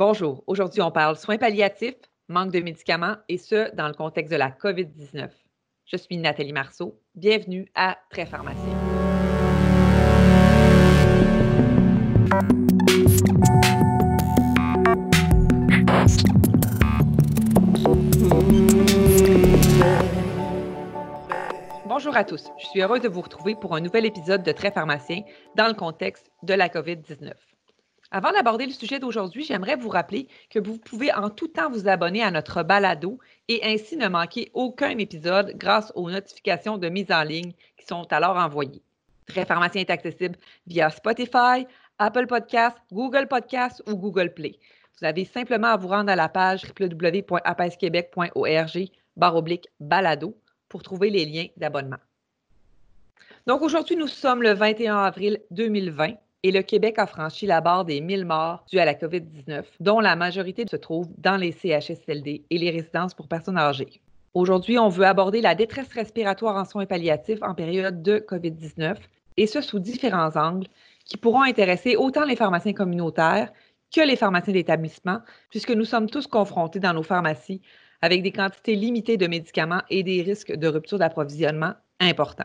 Bonjour. Aujourd'hui, on parle soins palliatifs, manque de médicaments et ce, dans le contexte de la COVID-19. Je suis Nathalie Marceau. Bienvenue à Très Pharmacien. Bonjour à tous. Je suis heureuse de vous retrouver pour un nouvel épisode de Très Pharmacien dans le contexte de la COVID-19. Avant d'aborder le sujet d'aujourd'hui, j'aimerais vous rappeler que vous pouvez en tout temps vous abonner à notre balado et ainsi ne manquer aucun épisode grâce aux notifications de mise en ligne qui sont alors envoyées. Très Pharmacien est accessible via Spotify, Apple Podcasts, Google Podcasts ou Google Play. Vous avez simplement à vous rendre à la page www.apesquebec.org oblique balado pour trouver les liens d'abonnement. Donc aujourd'hui, nous sommes le 21 avril 2020 et le Québec a franchi la barre des 1000 morts dues à la COVID-19, dont la majorité se trouve dans les CHSLD et les résidences pour personnes âgées. Aujourd'hui, on veut aborder la détresse respiratoire en soins palliatifs en période de COVID-19, et ce sous différents angles qui pourront intéresser autant les pharmaciens communautaires que les pharmaciens d'établissement, puisque nous sommes tous confrontés dans nos pharmacies avec des quantités limitées de médicaments et des risques de rupture d'approvisionnement importants.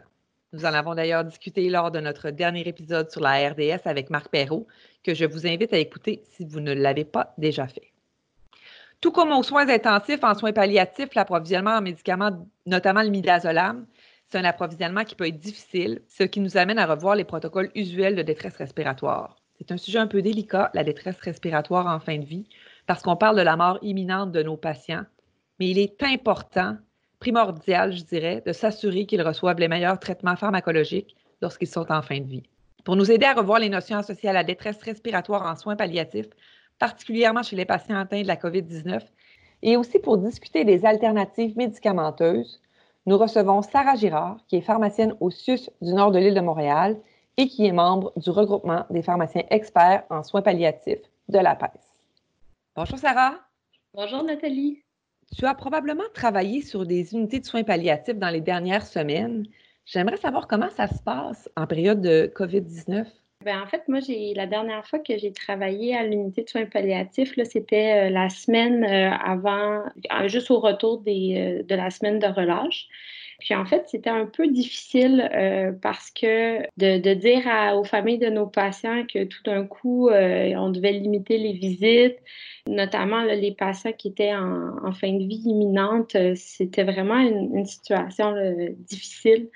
Nous en avons d'ailleurs discuté lors de notre dernier épisode sur la RDS avec Marc Perrault, que je vous invite à écouter si vous ne l'avez pas déjà fait. Tout comme aux soins intensifs, en soins palliatifs, l'approvisionnement en médicaments, notamment le midazolam, c'est un approvisionnement qui peut être difficile, ce qui nous amène à revoir les protocoles usuels de détresse respiratoire. C'est un sujet un peu délicat, la détresse respiratoire en fin de vie, parce qu'on parle de la mort imminente de nos patients, mais il est important primordial, je dirais, de s'assurer qu'ils reçoivent les meilleurs traitements pharmacologiques lorsqu'ils sont en fin de vie. Pour nous aider à revoir les notions associées à la détresse respiratoire en soins palliatifs, particulièrement chez les patients atteints de la COVID-19, et aussi pour discuter des alternatives médicamenteuses, nous recevons Sarah Girard, qui est pharmacienne au CIUS du nord de l'île de Montréal et qui est membre du regroupement des pharmaciens experts en soins palliatifs de la PES. Bonjour Sarah. Bonjour Nathalie. Tu as probablement travaillé sur des unités de soins palliatifs dans les dernières semaines. J'aimerais savoir comment ça se passe en période de COVID-19. Ben, en fait, moi, la dernière fois que j'ai travaillé à l'unité de soins palliatifs, c'était euh, la semaine euh, avant, euh, juste au retour de la semaine de relâche. Puis en fait, c'était un peu difficile parce que de, dire aux familles de nos patients que tout d'un coup, on devait limiter les visites, notamment les patients qui étaient en, fin de vie imminente, euh, c'était vraiment une, situation difficile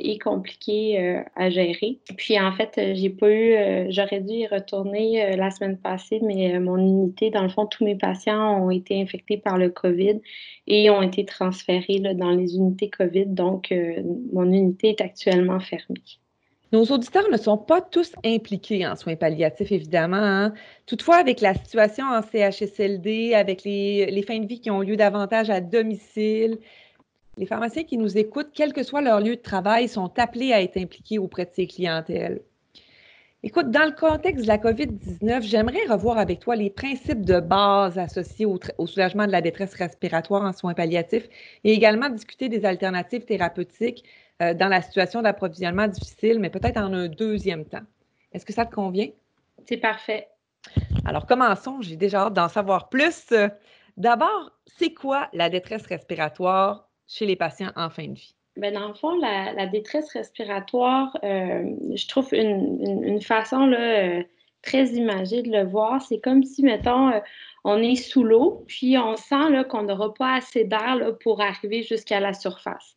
et compliquée euh, à gérer. Puis en fait, euh, j'ai pas eu, j'aurais dû y retourner la semaine passée, mais mon unité, dans le fond, tous mes patients ont été infectés par le COVID et ont été transférés dans les unités COVID. Donc, mon unité est actuellement fermée. Nos auditeurs ne sont pas tous impliqués en soins palliatifs, évidemment. Hein. Toutefois, avec la situation en CHSLD, avec les, fins de vie qui ont lieu davantage à domicile, les pharmaciens qui nous écoutent, quel que soit leur lieu de travail, sont appelés à être impliqués auprès de ces clientèles. Écoute, dans le contexte de la COVID-19, j'aimerais revoir avec toi les principes de base associés au, au, soulagement de la détresse respiratoire en soins palliatifs et également discuter des alternatives thérapeutiques euh, dans la situation d'approvisionnement difficile, mais peut-être en un deuxième temps. Est-ce que ça te convient? C'est parfait. Alors, commençons. J'ai déjà hâte d'en savoir plus. D'abord, c'est quoi la détresse respiratoire? Chez les patients en fin de vie? Bien, dans le fond, la, détresse respiratoire, euh, je trouve une, façon là, euh, très imagée de le voir. C'est comme si, mettons, on est sous l'eau, puis on sent qu'on n'aura pas assez d'air pour arriver jusqu'à la surface.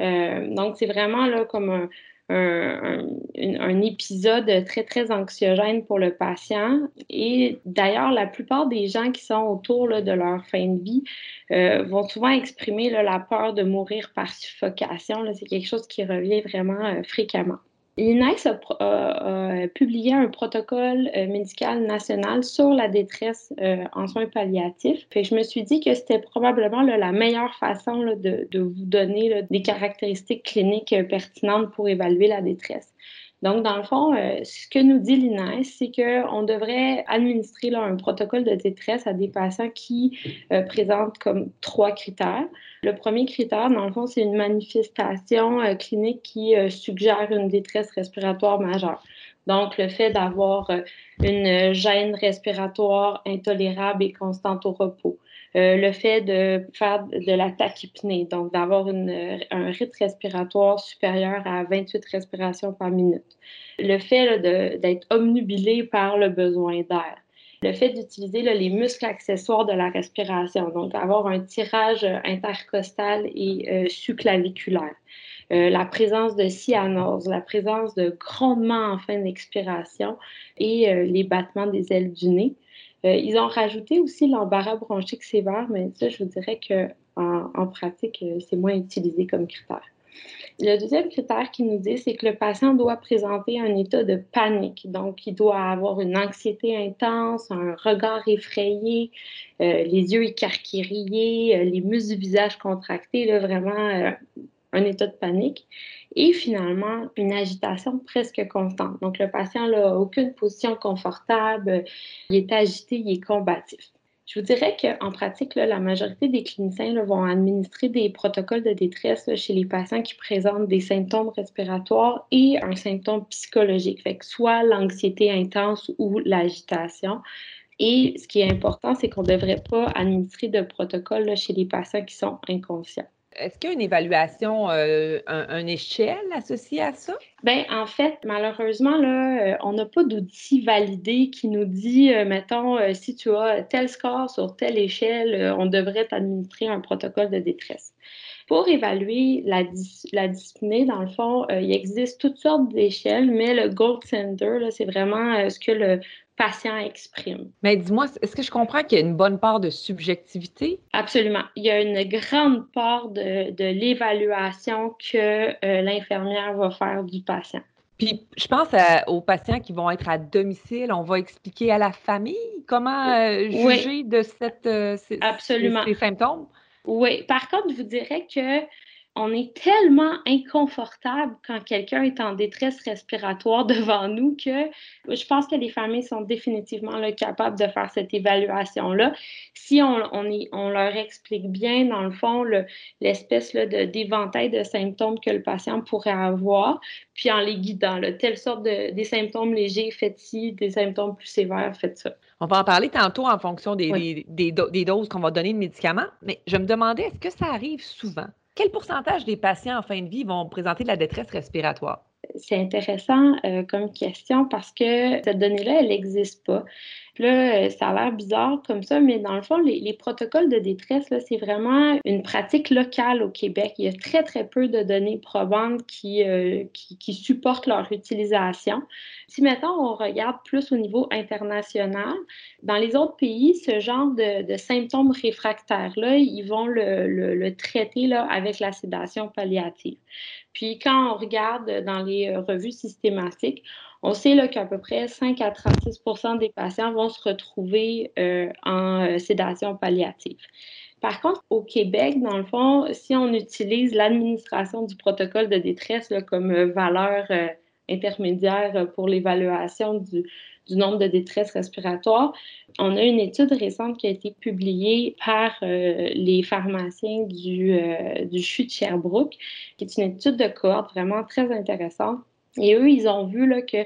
Euh, donc, c'est vraiment là comme un, un, épisode très, très anxiogène pour le patient. Et d'ailleurs, la plupart des gens qui sont autour là, de leur fin de vie euh, vont souvent exprimer là, la peur de mourir par suffocation. C'est quelque chose qui revient vraiment euh, fréquemment. L'INEX a, publié un protocole euh, médical national sur la détresse euh, en soins palliatifs. je me suis dit que c'était probablement la meilleure façon de, vous donner des caractéristiques cliniques euh, pertinentes pour évaluer la détresse. Donc, dans le fond, ce que nous dit l'INES, c'est qu'on devrait administrer un protocole de détresse à des patients qui présentent comme trois critères. Le premier critère, dans le fond, c'est une manifestation euh, clinique qui euh, suggère une détresse respiratoire majeure. Donc, le fait d'avoir une gêne respiratoire intolérable et constante au repos. Le fait de faire de la tachypnée, donc d'avoir un rythme respiratoire supérieur à 28 respirations par minute. Le fait d'être omnubilé par le besoin d'air le fait d'utiliser les muscles accessoires de la respiration, donc avoir un tirage intercostal et euh. Euh, la présence de cyanose, la présence de grondements en fin d'expiration et euh, les battements des ailes du nez. Ils ont rajouté aussi l'embarras bronchique sévère, mais ça, je vous dirais qu'en en pratique, c'est moins utilisé comme critère. Le deuxième critère qui nous dit, c'est que le patient doit présenter un état de panique. Donc, il doit avoir une anxiété intense, un regard effrayé, euh, les yeux écarquillés, euh, les muscles du visage contractés, là, vraiment euh, un état de panique. Et finalement, une agitation presque constante. Donc, le patient n'a aucune position confortable, il est agité, il est combatif. Je vous dirais qu'en pratique, la majorité des cliniciens vont administrer des protocoles de détresse chez les patients qui présentent des symptômes respiratoires et un symptôme psychologique, soit l'anxiété intense ou l'agitation. Et ce qui est important, c'est qu'on ne devrait pas administrer de protocole chez les patients qui sont inconscients. Est-ce qu'il y a une évaluation, euh, un, échelle associée à ça? Bien, en fait, malheureusement, là, euh, on n'a pas d'outil validé qui nous dit, euh, mettons, si tu as tel score sur telle échelle, on devrait t'administrer un protocole de détresse. Pour évaluer la, la dyspnée, dans le fond, il existe toutes sortes d'échelles, mais le gold standard, c'est vraiment ce que le patient exprime. Mais dis-moi, est-ce que je comprends qu'il y a une bonne part de subjectivité? Absolument. Il y a une grande part de, l'évaluation que euh, l'infirmière va faire du patient. Puis, je pense aux patients qui vont être à domicile. On va expliquer à la famille comment euh, juger de cette, euh, Absolument. ces symptômes? Oui. Par contre, je vous dirais que on est tellement inconfortable quand quelqu'un est en détresse respiratoire devant nous que je pense que les familles sont définitivement capables de faire cette évaluation-là. Si on, on, leur explique bien, dans le fond, l'espèce d'éventail de, symptômes que le patient pourrait avoir, puis en les guidant, là, telle sorte de des symptômes légers, faites ci, des symptômes plus sévères, faites ça. On va en parler tantôt en fonction des, des doses qu'on va donner de médicaments, mais je me demandais, est-ce que ça arrive souvent? Quel pourcentage des patients en fin de vie vont présenter de la détresse respiratoire? C'est intéressant euh, comme question parce que cette donnée-là, elle n'existe pas. Euh, ça a l'air bizarre comme ça, mais dans le fond, les, protocoles de détresse, c'est vraiment une pratique locale au Québec. Il y a très, très peu de données probantes qui, euh, qui, supportent leur utilisation. Si maintenant on regarde plus au niveau international, dans les autres pays, ce genre de, symptômes réfractaires-là, ils vont le, traiter là, avec la sédation palliative. Puis quand on regarde dans les revues systématiques, on sait qu'à peu près 5 à 36% des patients vont se retrouver euh, en euh, sédation palliative. Par contre, au Québec, dans le fond, si on utilise l'administration du protocole de détresse comme valeur intermédiaire pour l'évaluation du, nombre de détresse respiratoires, on a une étude récente qui a été publiée par les pharmaciens du, du CHU de Sherbrooke, qui est une étude de cohorte vraiment très intéressante et eux, ils ont vu là, que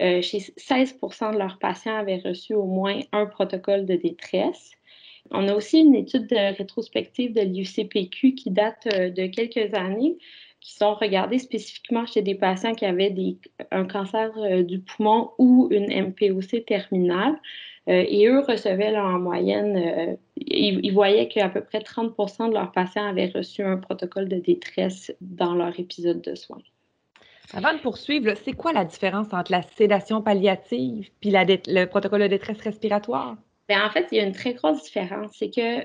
euh, chez 16% de leurs patients avaient reçu au moins un protocole de détresse. On a aussi une étude de rétrospective de l'UCPQ qui date euh, de quelques années, qui sont regardées spécifiquement chez des patients qui avaient un cancer euh, du poumon ou une MPOC terminale. et eux recevaient en moyenne, ils, voyaient qu'à peu près 30% de leurs patients avaient reçu un protocole de détresse dans leur épisode de soins. Avant de poursuivre, c'est quoi la différence entre la sédation palliative puis le protocole de détresse respiratoire? Bien, en fait, il y a une très grosse différence. C'est que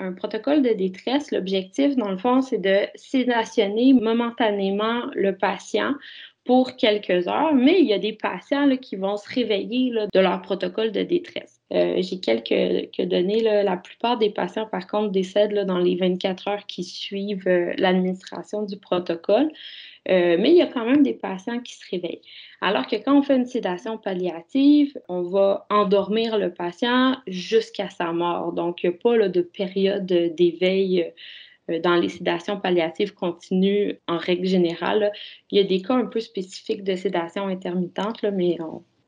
un, protocole de détresse, l'objectif, dans le fond, c'est de sédationner momentanément le patient pour quelques heures, mais il y a des patients qui vont se réveiller de leur protocole de détresse. Euh, j'ai quelques, données. La plupart des patients, par contre, décèdent dans les 24 heures qui suivent euh, l'administration du protocole. Euh, mais il y a quand même des patients qui se réveillent. Alors que quand on fait une sédation palliative, on va endormir le patient jusqu'à sa mort. Donc, il n'y a pas de période d'éveil dans les sédations palliatives continues en règle générale. Il y a des cas un peu spécifiques de sédation intermittente, mais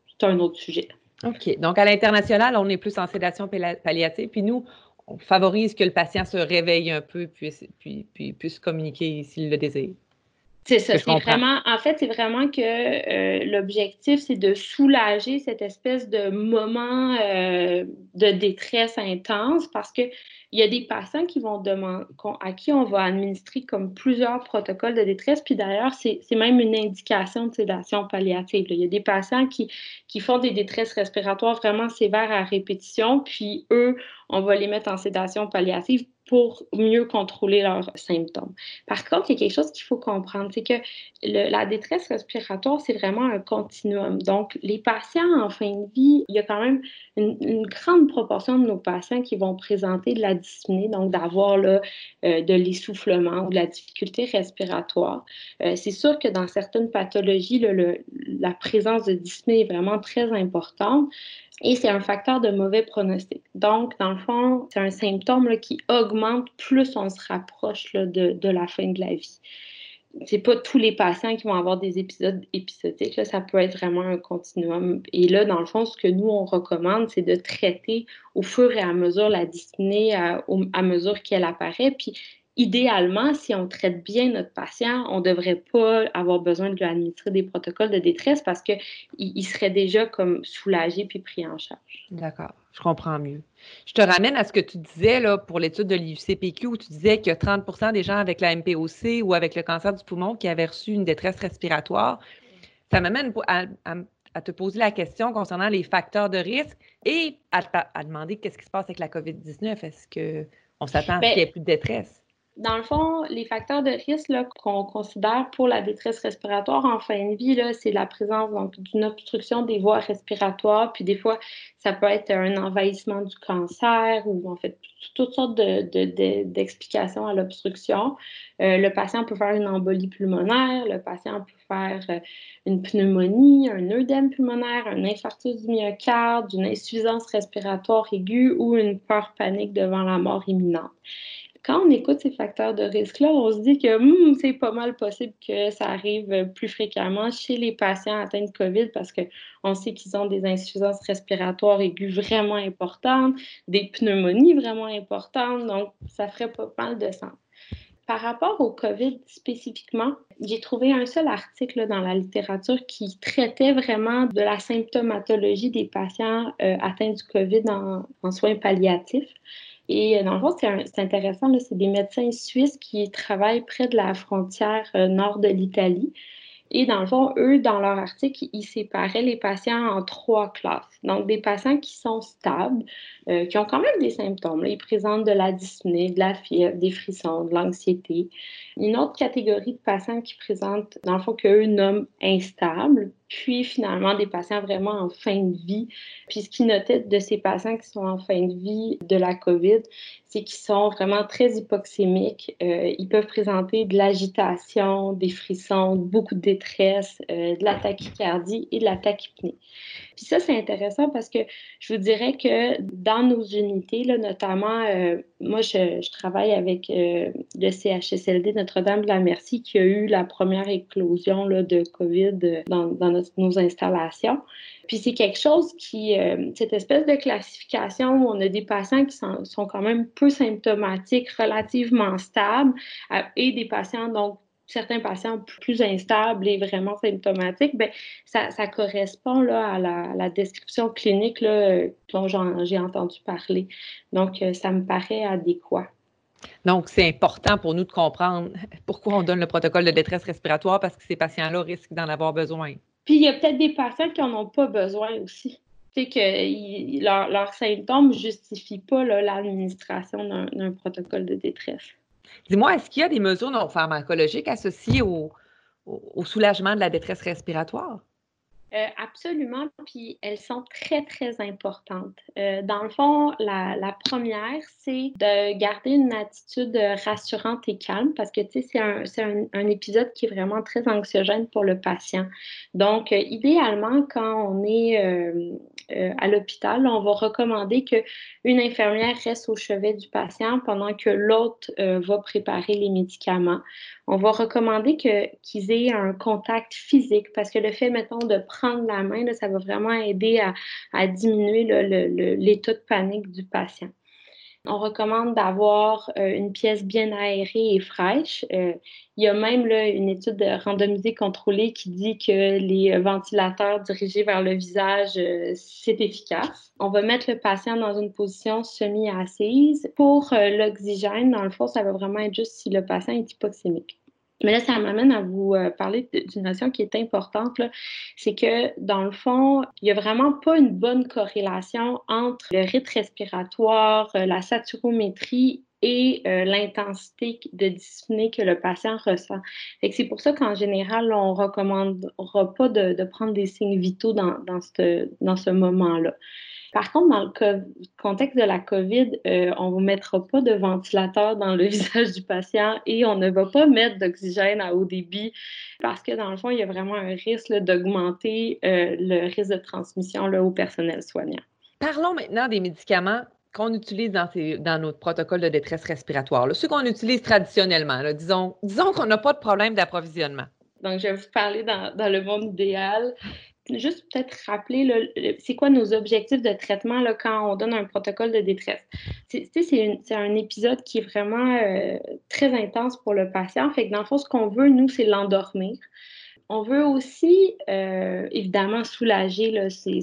c'est un autre sujet. OK. Donc, à l'international, on est plus en sédation palliative, puis nous, on favorise que le patient se réveille un peu, puis, puis puisse communiquer s'il le désire. C'est ça, c'est vraiment, en fait, c'est vraiment que euh, l'objectif, c'est de soulager cette espèce de moment euh, de détresse intense parce que il y a des patients qui vont demander, à qui on va administrer comme plusieurs protocoles de détresse, puis d'ailleurs, c'est même une indication de sédation palliative. Il y a des patients qui, qui font des détresses respiratoires vraiment sévères à répétition, puis eux, on va les mettre en sédation palliative pour mieux contrôler leurs symptômes. Par contre, il y a quelque chose qu'il faut comprendre, c'est que la détresse respiratoire, c'est vraiment un continuum. Donc, les patients en fin de vie, il y a quand même une, grande proportion de nos patients qui vont présenter de la dyspnée, donc d'avoir euh, de l'essoufflement ou de la difficulté respiratoire. Euh, c'est sûr que dans certaines pathologies, la présence de dyspnée est vraiment très importante et c'est un facteur de mauvais pronostic. Donc, dans le fond, c'est un symptôme qui augmente plus on se rapproche de, la fin de la vie. C'est pas tous les patients qui vont avoir des épisodes épisodiques. Ça peut être vraiment un continuum. Et là, dans le fond, ce que nous, on recommande, c'est de traiter au fur et à mesure la dyspnée, à, à mesure qu'elle apparaît. Puis idéalement, si on traite bien notre patient, on ne devrait pas avoir besoin de lui administrer des protocoles de détresse parce qu'il il serait déjà comme soulagé puis pris en charge. D'accord, je comprends mieux. Je te ramène à ce que tu disais là, pour l'étude de l'IUCPQ où tu disais que 30% des gens avec la MPOC ou avec le cancer du poumon qui avaient reçu une détresse respiratoire. Ça m'amène à, te poser la question concernant les facteurs de risque et à, demander qu'est-ce qui se passe avec la COVID-19. Est-ce qu'on s'attend à ce ben, qu'il n'y ait plus de détresse? Dans le fond, les facteurs de risque qu'on considère pour la détresse respiratoire en fin de vie, c'est la présence d'une obstruction des voies respiratoires, puis des fois, ça peut être un envahissement du cancer ou en fait toutes sortes d'explications à l'obstruction. Euh, le patient peut faire une embolie pulmonaire, le patient peut faire euh, une pneumonie, un œdème pulmonaire, un infarctus du myocarde, une insuffisance respiratoire aiguë ou une peur panique devant la mort imminente quand on écoute ces facteurs de risque-là, on se dit que hmm, c'est pas mal possible que ça arrive plus fréquemment chez les patients atteints de COVID parce qu'on sait qu'ils ont des insuffisances respiratoires aiguës vraiment importantes, des pneumonies vraiment importantes, donc ça ferait pas mal de sens. Par rapport au COVID spécifiquement, j'ai trouvé un seul article dans la littérature qui traitait vraiment de la symptomatologie des patients euh, atteints du COVID en soins palliatifs. Et euh, dans le fond, c'est intéressant, c'est des médecins suisses qui travaillent près de la frontière euh, nord de l'Italie. Et dans le fond, eux, dans leur article, ils séparaient les patients en trois classes. Donc, des patients qui sont stables, euh, qui ont quand même des symptômes. Ils présentent de la dyspnée, de la fièvre, des frissons, de l'anxiété. Une autre catégorie de patients qui présentent, dans le fond, qu'eux nomment instables, puis finalement des patients vraiment en fin de vie. Puis ce qu'ils notaient de ces patients qui sont en fin de vie de la COVID, c'est qu'ils sont vraiment très hypoxémiques. Euh, ils peuvent présenter de l'agitation, des frissons, beaucoup de détresse, euh, de la tachycardie et de la tachypnée. Puis ça, c'est intéressant parce que je vous dirais que dans nos unités, là, notamment, euh, moi, je, travaille avec le CHSLD Notre-Dame-de-la-Merci qui a eu la première éclosion de COVID dans, dans nos installations. Puis c'est quelque chose qui, euh, cette espèce de classification où on a des patients qui sont, quand même peu symptomatiques, relativement stables, euh, et des patients, donc certains patients plus instables et vraiment symptomatiques, bien, ça, correspond là, à la, description clinique dont j'ai entendu parler. Donc, euh, ça me paraît adéquat. Donc, c'est important pour nous de comprendre pourquoi on donne le protocole de détresse respiratoire parce que ces patients-là risquent d'en avoir besoin. Puis il y a peut-être des patients qui n'en ont pas besoin aussi. C'est que leurs symptômes ne justifient pas l'administration d'un protocole de détresse. Dis-moi, est-ce qu'il y a des mesures non pharmacologiques associées au soulagement de la détresse respiratoire? Euh, absolument, puis elles sont très, très importantes. Euh, dans le fond, la, la première, c'est de garder une attitude rassurante et calme parce que, tu sais, c'est un, un, un, épisode qui est vraiment très anxiogène pour le patient. Donc, euh, idéalement, quand on est euh, à l'hôpital, on va recommander qu'une infirmière reste au chevet du patient pendant que l'autre euh, va préparer les médicaments. On va recommander qu'ils aient un contact physique parce que le fait, mettons, de prendre la main, ça va vraiment aider à, diminuer l'état de panique du patient. On recommande d'avoir euh, une pièce bien aérée et fraîche. Euh, il y a même une étude randomisée contrôlée qui dit que les ventilateurs dirigés vers le visage, euh, c'est efficace. On va mettre le patient dans une position semi-assise. Pour l'oxygène, dans le fond, ça va vraiment être juste si le patient est hypoxémique. Mais là, ça m'amène à vous euh, parler d'une notion qui est importante, c'est que dans le fond, il n'y a vraiment pas une bonne corrélation entre le rythme respiratoire, euh, la saturométrie et euh, l'intensité de dyspnée que le patient ressent. C'est pour ça qu'en général, on ne recommandera pas de, prendre des signes vitaux dans, dans ce moment-là. Par contre, dans le contexte de la COVID, euh, on ne vous mettra pas de ventilateur dans le visage du patient et on ne va pas mettre d'oxygène à haut débit parce que dans le fond, il y a vraiment un risque d'augmenter euh, le risque de transmission là, au personnel soignant. Parlons maintenant des médicaments qu'on utilise dans, dans, notre protocole de détresse respiratoire, là, ceux qu'on utilise traditionnellement. disons disons qu'on n'a pas de problème d'approvisionnement. Donc, je vais vous parler dans, dans le monde idéal juste peut-être rappeler, c'est quoi nos objectifs de traitement là, quand on donne un protocole de détresse? C'est un épisode qui est vraiment euh, très intense pour le patient. Fait que dans le fond, ce qu'on veut, nous, c'est l'endormir. On veut aussi, euh, évidemment, soulager ces,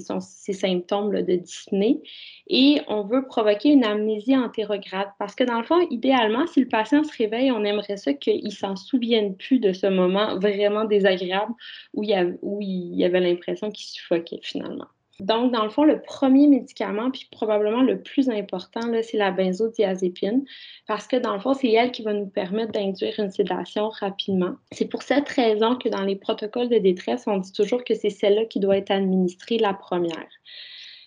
symptômes de dyspnée et on veut provoquer une amnésie antérograde parce que, dans le fond, idéalement, si le patient se réveille, on aimerait ça qu'il s'en souvienne plus de ce moment vraiment désagréable où il où il y avait l'impression qu'il suffoquait finalement. Donc, dans le fond, le premier médicament, puis probablement le plus important, c'est la benzodiazépine, parce que dans le fond, c'est elle qui va nous permettre d'induire une sédation rapidement. C'est pour cette raison que dans les protocoles de détresse, on dit toujours que c'est celle-là qui doit être administrée la première.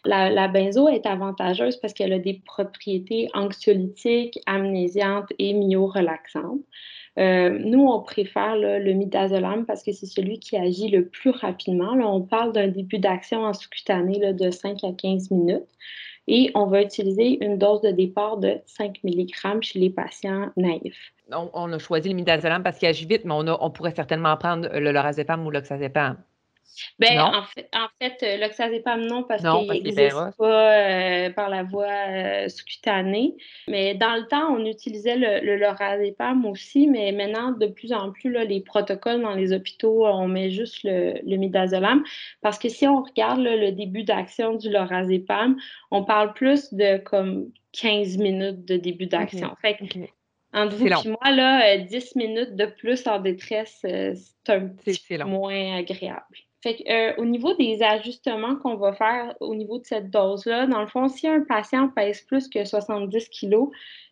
La, benzo est avantageuse parce qu'elle a des propriétés anxiolytiques, amnésiantes et myorelaxantes. Euh, nous, on préfère le midazolam parce que c'est celui qui agit le plus rapidement. On parle d'un début d'action en sous-cutané de 5 à 15 minutes. Et on va utiliser une dose de départ de 5 mg chez les patients naïfs. On, a choisi le midazolam parce qu'il agit vite, mais on, on pourrait certainement prendre le lorazépam ou l'oxazépam. Ben, en fait, en fait euh, l'oxazépam, non, parce qu'il n'existe pas euh, par la voie euh, sous-cutanée. Mais dans le temps, on utilisait le, le lorazépam aussi, mais maintenant, de plus en plus, là, les protocoles dans les hôpitaux, on met juste le, le midazolam. Parce que si on regarde le début d'action du lorazépam, on parle plus de comme 15 minutes de début d'action. Fait Entre vous et moi, là, 10 minutes de plus en détresse, c'est un petit peu moins agréable. Fait que, euh, au niveau des ajustements qu'on va faire au niveau de cette dose-là, dans le fond, si un patient pèse plus que 70 kilos,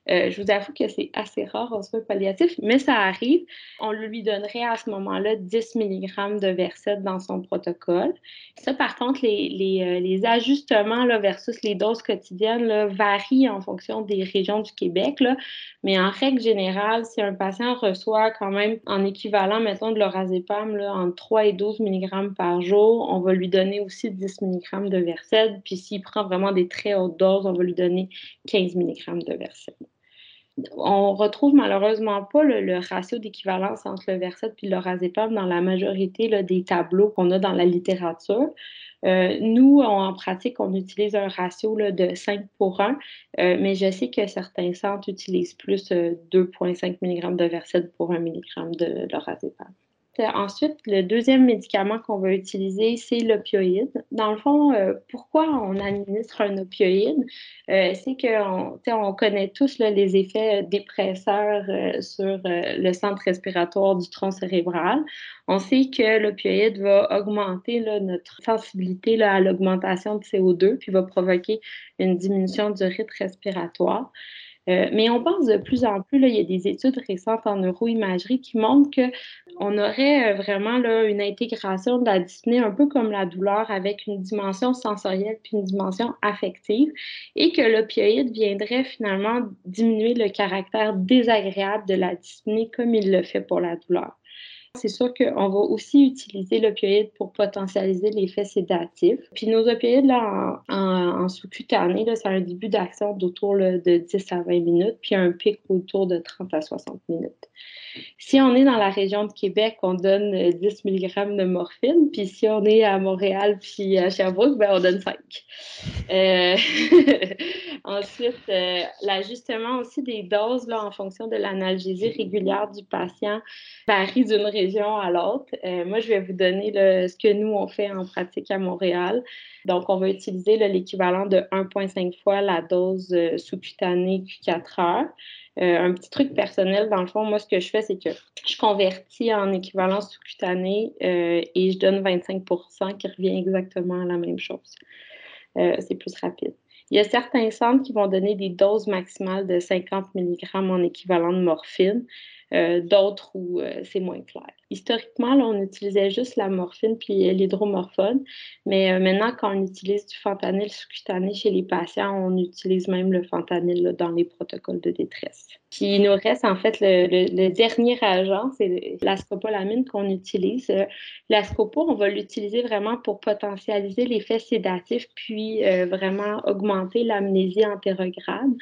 euh, je vous avoue que c'est assez rare en soins palliatifs, mais ça arrive. On lui donnerait à ce moment-là 10 mg de Versed dans son protocole. Ça, par contre, euh, les ajustements là, versus les doses quotidiennes là, varient en fonction des régions du Québec. Mais en règle générale, si un patient reçoit quand même en équivalent, mettons, de l'orazépam entre 3 et 12 mg par jour, on va lui donner aussi 10 mg de Versed. Puis s'il prend vraiment des très hautes doses, on va lui donner 15 mg de Versed on retrouve malheureusement pas le, ratio d'équivalence entre le Versed et l'orazépam dans la majorité des tableaux qu'on a dans la littérature. Euh, nous, en pratique, on utilise un ratio de 5 pour 1, euh, mais je sais que certains centres utilisent plus 2,5 euh, mg de Versed pour 1 mg de lorazépam. Ensuite, le deuxième médicament qu'on va utiliser, c'est l'opioïde. Dans le fond, euh, pourquoi on administre un opioïde? Euh, c'est qu'on on connaît tous les effets dépresseurs euh, sur le centre respiratoire du tronc cérébral. On sait que l'opioïde va augmenter notre sensibilité à l'augmentation de CO2, puis va provoquer une diminution du rythme respiratoire. Euh, mais on pense de plus en plus, il y a des études récentes en neuroimagerie qui montrent qu'on aurait euh, vraiment une intégration de la dyspnée un peu comme la douleur avec une dimension sensorielle puis une dimension affective et que l'opioïde viendrait finalement diminuer le caractère désagréable de la dyspnée comme il le fait pour la douleur. C'est sûr qu'on va aussi utiliser l'opioïde pour potentialiser l'effet sédatif. Puis nos opioïdes, là, en, sous-cutané, ça a un début d'action d'autour de 10 à 20 minutes, puis un pic autour de 30 à 60 minutes. Si on est dans la région de Québec, on donne 10 euh, mg de morphine. Puis si on est à Montréal puis à Sherbrooke, ben, on donne 5. Euh, ensuite, euh, l'ajustement aussi des doses là, en fonction de l'analgésie régulière du patient varie d'une région à l'autre. moi, je vais vous donner ce que nous, on fait en pratique à Montréal. Donc, on va utiliser l'équivalent de 1,5 fois la dose sous-cutanée Q4 heures. Euh, un petit truc personnel, dans le fond, moi, ce que je fais, c'est que je convertis en équivalence sous-cutanée euh, et je donne 25 qui revient exactement à la même chose. Euh, c'est plus rapide. Il y a certains centres qui vont donner des doses maximales de 50 mg en équivalent de morphine. Euh, d'autres où euh, c'est moins clair. Historiquement, on utilisait juste la morphine puis l'hydromorphone, mais euh, maintenant, quand on utilise du fentanyl sous-cutané chez les patients, on utilise même le fentanyl dans les protocoles de détresse. Puis il nous reste en fait le, dernier agent, c'est la scopolamine qu'on utilise. La scopo, on va l'utiliser vraiment pour potentialiser l'effet sédatif, puis vraiment augmenter l'amnésie antérograde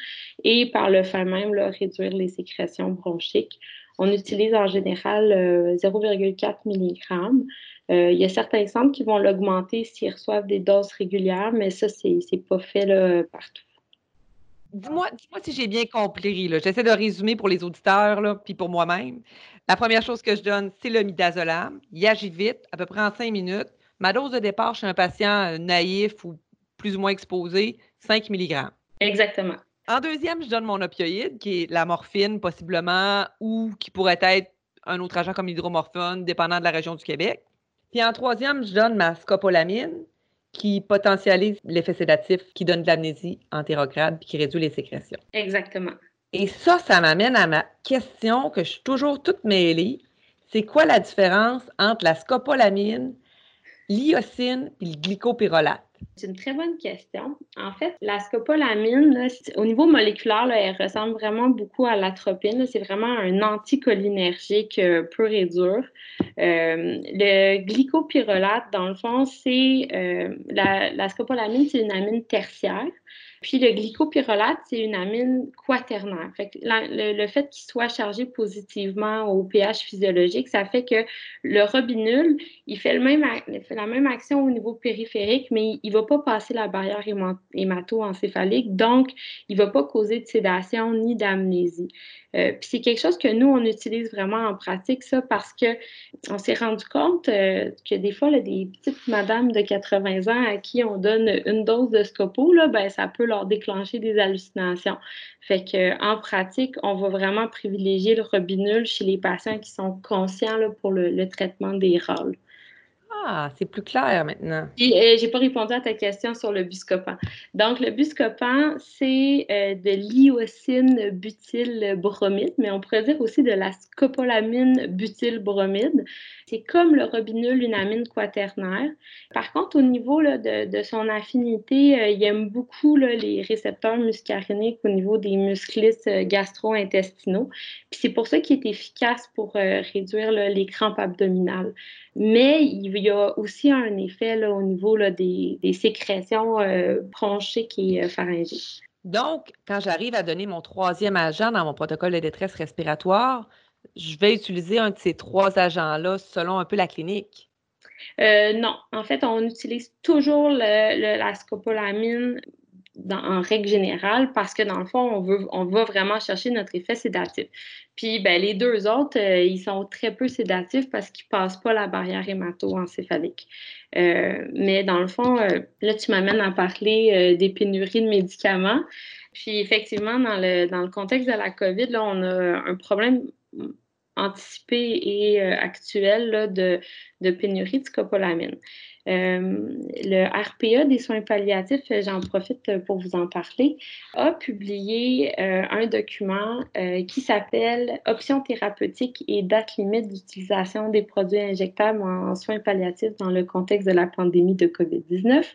et par le fait même réduire les sécrétions bronchiques. On utilise en général 0,4 euh, mg. Euh, il y a certains centres qui vont l'augmenter s'ils reçoivent des doses régulières, mais ça, c'est n'est pas fait partout. Dis-moi si j'ai bien compris. J'essaie de résumer pour les auditeurs, là, puis pour moi-même. La première chose que je donne, c'est le midazolam. Il agit vite, à peu près en cinq minutes. Ma dose de départ chez un patient euh, naïf ou plus ou moins exposé, 5 mg. Exactement. En deuxième, je donne mon opioïde, qui est la morphine, possiblement, ou qui pourrait être un autre agent comme l'hydromorphone, dépendant de la région du Québec. Puis en troisième, je donne ma scopolamine, qui potentialise l'effet sédatif, qui donne de l'amnésie antérograde, puis qui réduit les sécrétions. Exactement. Et ça, ça m'amène à ma question que je suis toujours toute mêlée. C'est quoi la différence entre la scopolamine, l'iocine et le glycopyrrolate? C'est une très bonne question. En fait, la scopolamine, au niveau moléculaire, elle ressemble vraiment beaucoup à l'atropine. C'est vraiment un anticholinergique euh, pur et dur. Euh, le glycopyrrolate, dans le fond, c'est euh, la, la scopolamine, c'est une amine tertiaire. Puis le glycopyrrolate, c'est une amine quaternaire. le, fait qu'il soit chargé positivement au pH physiologique, ça fait que le robinul, il fait, la même action au niveau périphérique, mais il ne va pas passer la barrière hémato-encéphalique, donc il ne va pas causer de sédation ni d'amnésie. Euh, puis c'est quelque chose que nous, on utilise vraiment en pratique, ça, parce qu'on s'est rendu compte euh, que des fois, des petites madames de 80 ans à qui on donne une dose de scopo, là, ben, ça peut leur déclencher des hallucinations. Fait qu'en pratique, on va vraiment privilégier le robinul chez les patients qui sont conscients là, pour le, le traitement des rôles. Ah, c'est plus clair maintenant. Je euh, j'ai pas répondu à ta question sur le buscopan. Donc, le buscopan, c'est euh, de l'iocine bromide, mais on pourrait dire aussi de la scopolamine bromide. C'est comme le robinul, une amine quaternaire. Par contre, au niveau de, son affinité, euh, il aime beaucoup les récepteurs muscariniques au niveau des musclis gastro-intestinaux. Puis c'est pour ça qu'il est efficace pour réduire les crampes abdominales. Mais il y a aussi un effet au niveau des, sécrétions euh, bronchiques et euh, pharyngiques. Donc, quand j'arrive à donner mon troisième agent dans mon protocole de détresse respiratoire, je vais utiliser un de ces trois agents-là selon un peu la clinique? Euh, non, en fait, on utilise toujours la scopolamine en règle générale, parce que dans le fond, on, veut, on va vraiment chercher notre effet sédatif. Puis ben, les deux autres, euh, ils sont très peu sédatifs parce qu'ils ne passent pas la barrière hémato-encéphalique. Euh, mais dans le fond, là, tu m'amènes à parler des pénuries de médicaments. Puis effectivement, dans le, dans le contexte de la COVID, là, on a un problème anticipé et actuel de, de pénurie de scopolamine. Euh, le RPA des soins palliatifs, euh, j'en profite pour vous en parler, a publié euh, un document qui s'appelle Options thérapeutiques et date limite d'utilisation des produits injectables en soins palliatifs dans le contexte de la pandémie de COVID-19.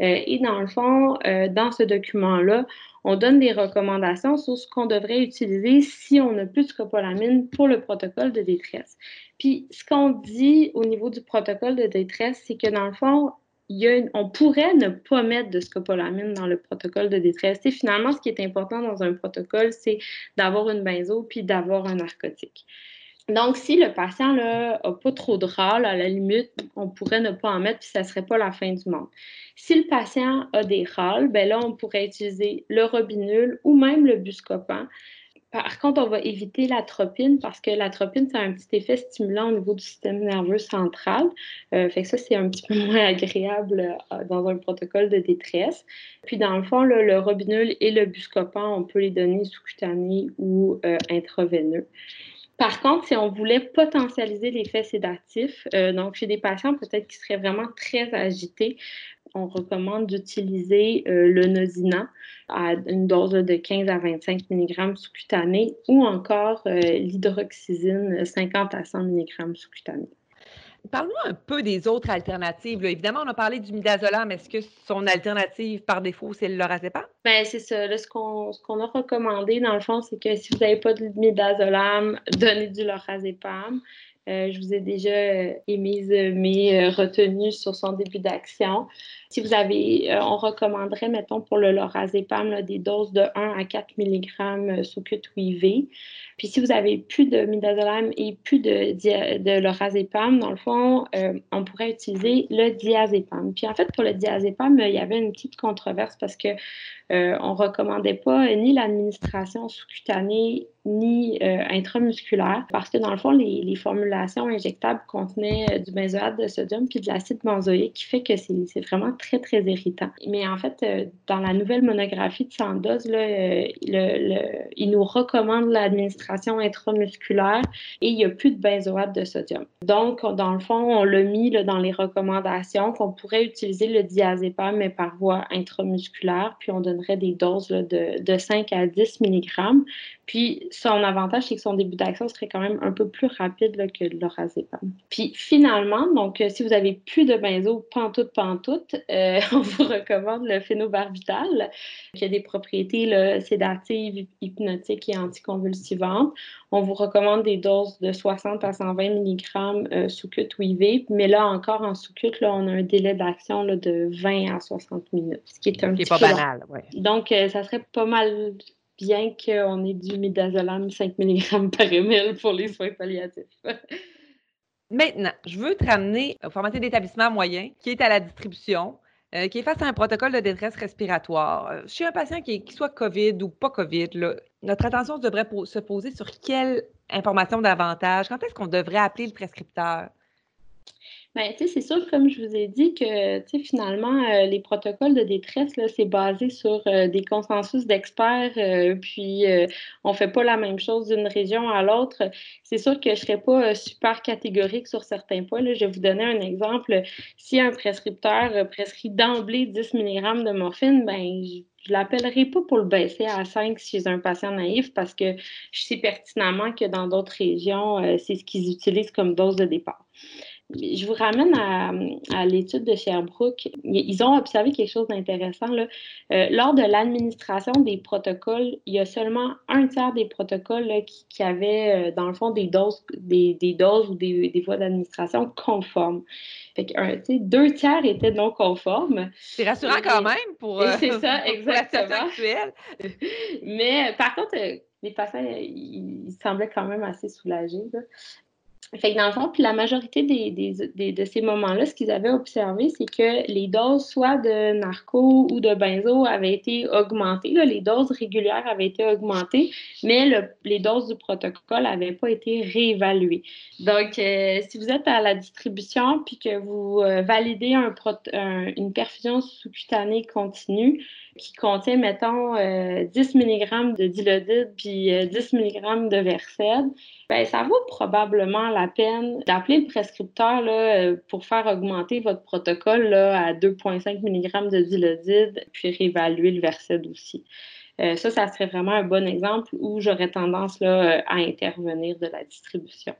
Et dans le fond, dans ce document-là, on donne des recommandations sur ce qu'on devrait utiliser si on n'a plus de scopolamine pour le protocole de détresse. Puis, ce qu'on dit au niveau du protocole de détresse, c'est que dans le fond, on pourrait ne pas mettre de scopolamine dans le protocole de détresse. Et finalement, ce qui est important dans un protocole, c'est d'avoir une benzo puis d'avoir un narcotique. Donc, si le patient n'a pas trop de râles, à la limite, on pourrait ne pas en mettre, puis ça ne serait pas la fin du monde. Si le patient a des râles, ben là, on pourrait utiliser le robinul ou même le buscopan. Par contre, on va éviter l'atropine parce que l'atropine, ça a un petit effet stimulant au niveau du système nerveux central. Euh, fait que ça, c'est un petit peu moins agréable euh, dans un protocole de détresse. Puis, dans le fond, le robinul et le buscopan, on peut les donner sous-cutané ou euh, intraveineux. Par contre, si on voulait potentialiser l'effet sédatif, euh, donc chez des patients peut-être qui seraient vraiment très agités, on recommande d'utiliser euh, le Nosina à une dose de 15 à 25 mg sous-cutané ou encore euh, l'hydroxysine 50 à 100 mg sous-cutané. Parle-nous un peu des autres alternatives. Évidemment, on a parlé du midazolam. Est-ce que son alternative par défaut, c'est le lorazépam? Bien, c'est ça. ce qu'on a recommandé, dans le fond, c'est que si vous n'avez pas de midazolam, donnez du lorazépam. Euh, je vous ai déjà euh, émis mes euh, retenues sur son début d'action. Si vous avez, on recommanderait, mettons, pour le lorazépam, des doses de 1 à 4 mg sous cutte IV. Puis si vous avez plus de midazolam et plus de, de lorazépam, dans le fond, on pourrait utiliser le diazépam. Puis en fait, pour le diazépam, il y avait une petite controverse parce que euh, on ne recommandait pas ni l'administration sous-cutanée ni euh, intramusculaire parce que dans le fond, les, formulations injectables contenaient euh, du benzoate de sodium puis de l'acide benzoïque qui fait que c'est vraiment très, irritant. Mais en fait, dans la nouvelle monographie de Sandoz, là, il nous recommande l'administration intramusculaire et il n'y a plus de benzoate de sodium. Donc, dans le fond, on l'a mis dans les recommandations qu'on pourrait utiliser le diazépam mais par voie intramusculaire, puis on donne des doses de, de, 5 à 10 mg. Puis son avantage, c'est que son début d'action serait quand même un peu plus rapide que l'orazépam. Puis finalement, donc euh, si vous avez plus de benzo pantoute pantoute, euh, on vous recommande le phénobarbital, qui a des propriétés sédatives, hypnotiques et anticonvulsivantes. On vous recommande des doses de 60 à 120 mg euh, sous cut ou IV, mais là encore en sous cut, là, on a un délai d'action de 20 à 60 minutes, ce qui est un petit pas banal, ouais. Donc, euh, ça serait pas mal bien qu'on ait du midazolam 5 mg par ml pour les soins palliatifs. Maintenant, je veux te ramener au formaté d'établissement moyen qui est à la distribution, euh, qui est face à un protocole de détresse respiratoire. Euh, chez un patient qui, soit COVID ou pas COVID, notre attention devrait se poser sur quelle information davantage, quand est-ce qu'on devrait appeler le prescripteur? Bien, tu sais, c'est sûr, comme je vous ai dit, que, tu sais, finalement, euh, les protocoles de détresse, là, c'est basé sur euh, des consensus d'experts, euh, puis on ne fait pas la même chose d'une région à l'autre. C'est sûr que je ne serais pas super catégorique sur certains points. Je vais vous donner un exemple. Si un prescripteur prescrit d'emblée 10 mg de morphine, ben je ne l'appellerai pas pour le baisser à 5 chez un patient naïf parce que je sais pertinemment que dans d'autres régions, c'est ce qu'ils utilisent comme dose de départ. Je vous ramène à, l'étude de Sherbrooke. Ils ont observé quelque chose d'intéressant. Euh, lors de l'administration des protocoles, il y a seulement un tiers des protocoles qui, avaient, euh, dans le fond, des doses, des, doses ou des, des voies d'administration conformes. Fait que, deux tiers étaient non conformes. C'est rassurant quand même pour, c'est ça, exactement. Mais par contre, euh, les patients, ils, semblaient quand même assez soulagés. Fait que dans le fond, puis la majorité des, de ces moments-là, ce qu'ils avaient observé, c'est que les doses soit de narco ou de benzo avaient été augmentées. les doses régulières avaient été augmentées, mais les doses du protocole n'avaient pas été réévaluées. Donc, euh, si vous êtes à la distribution puis que vous euh, validez un, une perfusion sous-cutanée continue, qui contient, mettons, 10 euh, mg de dilodide puis 10 mg de versed, ben, ça vaut probablement la peine d'appeler le prescripteur là, euh, pour faire augmenter votre protocole là, à 2,5 mg de dilodide, puis réévaluer le Versed aussi. Euh, ça, ça serait vraiment un bon exemple où j'aurais tendance là, à intervenir de la distribution.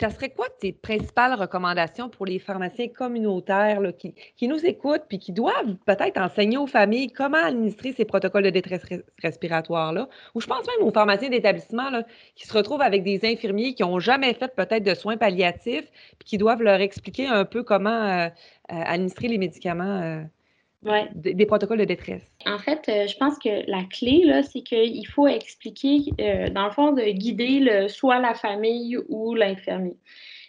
Ça serait quoi tes principales recommandations pour les pharmaciens communautaires qui, nous écoutent puis qui doivent peut-être enseigner aux familles comment administrer ces protocoles de détresse respiratoire-là? Ou je pense même aux pharmaciens d'établissement qui se retrouvent avec des infirmiers qui n'ont jamais fait peut-être de soins palliatifs puis qui doivent leur expliquer un peu comment euh, euh, administrer les médicaments. Des, protocoles de détresse? En fait, euh, je pense que la clé, là, c'est qu'il faut expliquer, euh, dans le fond, de guider le, soit la famille ou l'infirmier.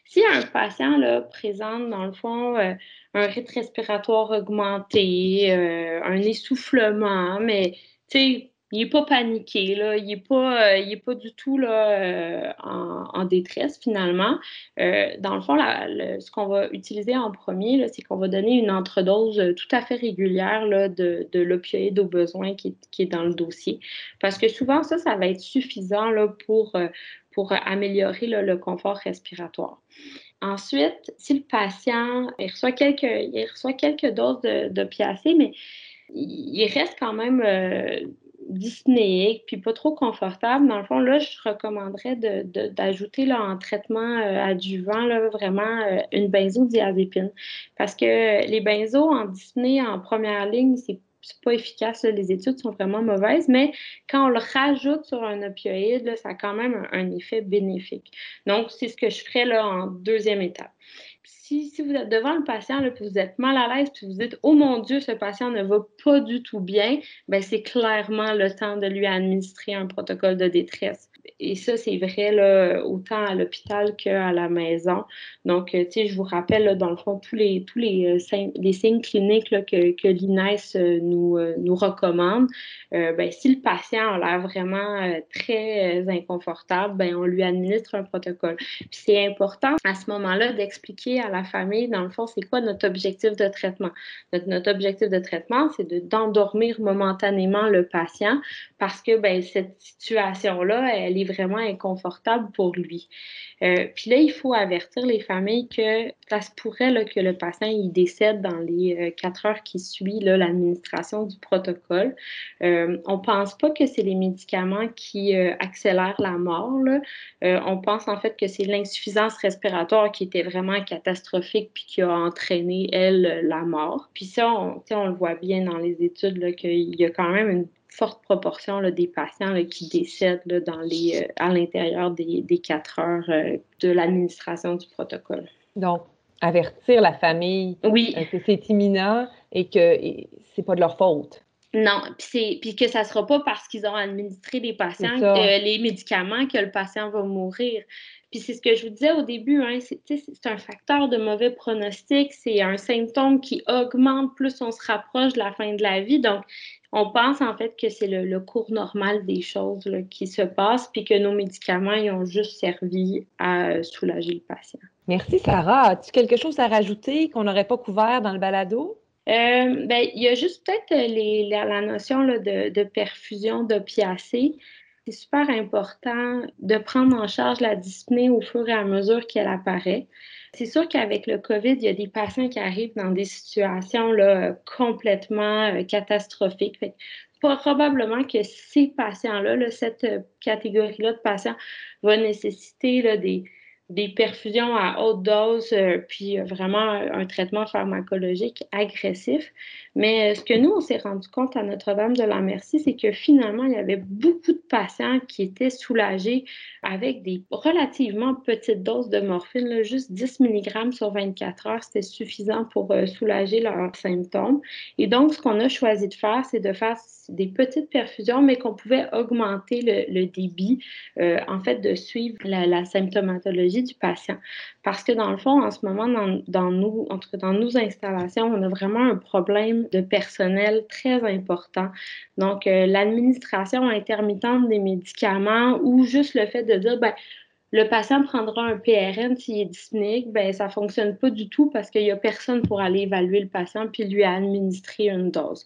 Si un patient là, présente, dans le fond, euh, un rythme respiratoire augmenté, un essoufflement, mais tu sais, il n'est pas paniqué, là. il n'est pas, euh, pas du tout là, euh, en, détresse finalement. Euh, dans le fond, ce qu'on va utiliser en premier, c'est qu'on va donner une entredose tout à fait régulière là, de, de l'opioïde au besoin qui, est dans le dossier. Parce que souvent, ça, ça va être suffisant là, pour, pour améliorer le confort respiratoire. Ensuite, si le patient reçoit, quelques, il reçoit quelques doses d'opiacés, mais il reste quand même dyspnéique, puis pas trop confortable, dans le fond, là, je recommanderais d'ajouter de, en traitement euh, adjuvant là, vraiment euh, une benzodiazépine. Parce que les benzos en dyspnée en première ligne, c'est pas efficace, les études sont vraiment mauvaises, mais quand on le rajoute sur un opioïde, ça a quand même un, un effet bénéfique. Donc, c'est ce que je ferais là, en deuxième étape si, vous êtes devant le patient, vous êtes mal à l'aise, puis vous dites Oh mon Dieu, ce patient ne va pas du tout bien, ben, c'est clairement le temps de lui administrer un protocole de détresse et ça, c'est vrai là, autant à l'hôpital qu'à la maison. Donc, euh, tu sais, je vous rappelle, dans le fond, tous les, tous les, euh, signes cliniques que, que l'INES euh, nous, nous recommande. ben, si le patient a l'air vraiment très inconfortable, ben, on lui administre un protocole. Puis c'est important à ce moment-là d'expliquer à la famille, dans le fond, c'est quoi notre objectif de traitement. Notre, objectif de traitement, c'est d'endormir momentanément le patient parce que ben, cette situation-là, elle est vraiment inconfortable pour lui. Euh, puis là, il faut avertir les familles que ça se pourrait que le patient il décède dans les euh, quatre heures qui suivent l'administration du protocole. Euh, on pense pas que c'est les médicaments qui accélèrent la mort. on pense en fait que c'est l'insuffisance respiratoire qui était vraiment catastrophique puis qui a entraîné, elle, la mort. Puis ça, on, on le voit bien dans les études qu'il y a quand même une forte proportion des patients qui décèdent dans les, euh, à l'intérieur des, quatre heures euh, de l'administration du protocole. Donc, avertir la famille oui. Euh, que c'est imminent et que c'est pas de leur faute. Non, puis, que ça ne sera pas parce qu'ils ont administré les patients, les médicaments que le patient va mourir. Puis c'est ce que je vous disais au début, hein, c'est un facteur de mauvais pronostic, c'est un symptôme qui augmente plus on se rapproche de la fin de la vie. Donc, on pense en fait que c'est le, cours normal des choses qui se passent, puis que nos médicaments ils ont juste servi à soulager le patient. Merci Sarah. As-tu quelque chose à rajouter qu'on n'aurait pas couvert dans le balado? Euh, ben, il y a juste peut-être la, notion de, de, perfusion d'opiacés. C'est super important de prendre en charge la dyspnée au fur et à mesure qu'elle apparaît. C'est sûr qu'avec le COVID, il y a des patients qui arrivent dans des situations là, complètement euh, catastrophiques. probablement que ces patients-là, cette catégorie-là de patients, va nécessiter des, perfusions à haute dose, euh, puis euh, vraiment un, traitement pharmacologique agressif. Mais euh, ce que nous, on s'est rendu compte à Notre-Dame de la Merci, c'est que finalement, il y avait beaucoup de patients qui étaient soulagés avec des relativement petites doses de morphine, juste 10 mg sur 24 heures, c'était suffisant pour soulager leurs symptômes. Et donc, ce qu'on a choisi de faire, c'est de faire des petites perfusions, mais qu'on pouvait augmenter le, débit, en fait, de suivre la symptomatologie du patient. Parce que dans le fond, en ce moment, dans, dans, nos installations, on a vraiment un problème de personnel très important. Donc, euh, l'administration intermittente des médicaments ou juste le fait de dire, ben, le patient prendra un PRN s'il est dyspnique, ben ça fonctionne pas du tout parce qu'il n'y a personne pour aller évaluer le patient puis lui administrer une dose.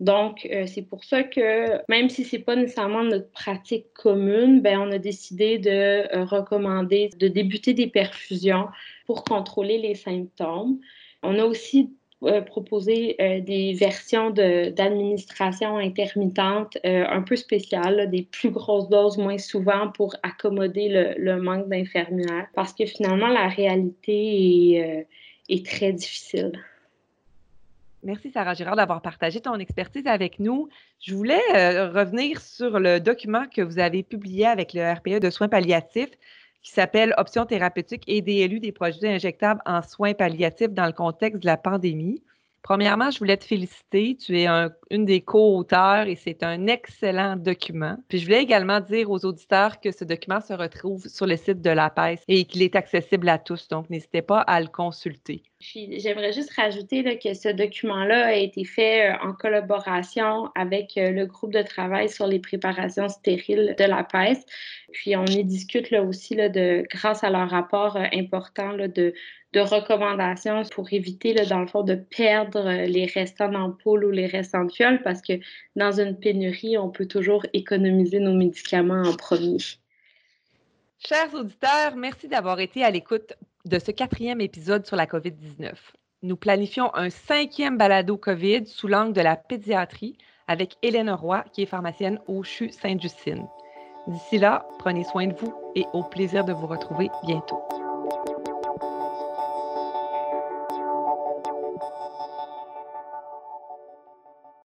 Donc, euh, c'est pour ça que même si ce n'est pas nécessairement notre pratique commune, ben, on a décidé de euh, recommander de débuter des perfusions pour contrôler les symptômes. On a aussi euh, proposer euh, des versions d'administration intermittente un peu spéciales, des plus grosses doses moins souvent pour accommoder le, manque d'infirmières, parce que finalement, la réalité est très difficile. Merci Sarah Girard d'avoir partagé ton expertise avec nous. Je voulais revenir sur le document que vous avez publié avec le RPE de soins palliatifs qui s'appelle Options thérapeutiques et DLU des produits injectables en soins palliatifs dans le contexte de la pandémie. Premièrement, je voulais te féliciter. Tu es une des co-auteurs et c'est un excellent document. Puis je voulais également dire aux auditeurs que ce document se retrouve sur le site de la PES et qu'il est accessible à tous. Donc, n'hésitez pas à le consulter. J'aimerais juste rajouter que ce document-là a été fait euh, en collaboration avec euh, le groupe de travail sur les préparations stériles de la PES. Puis on y discute là aussi de, grâce à leur rapport euh, important de, de recommandations pour éviter, dans le fond, de perdre les restants d'ampoules ou les restants de fioles parce que dans une pénurie, on peut toujours économiser nos médicaments en premier. Chers auditeurs, merci d'avoir été à l'écoute de ce quatrième épisode sur la COVID-19. Nous planifions un cinquième balado COVID sous l'angle de la pédiatrie avec Hélène Roy, qui est pharmacienne au CHU Sainte-Justine. D'ici là, prenez soin de vous et au plaisir de vous retrouver bientôt.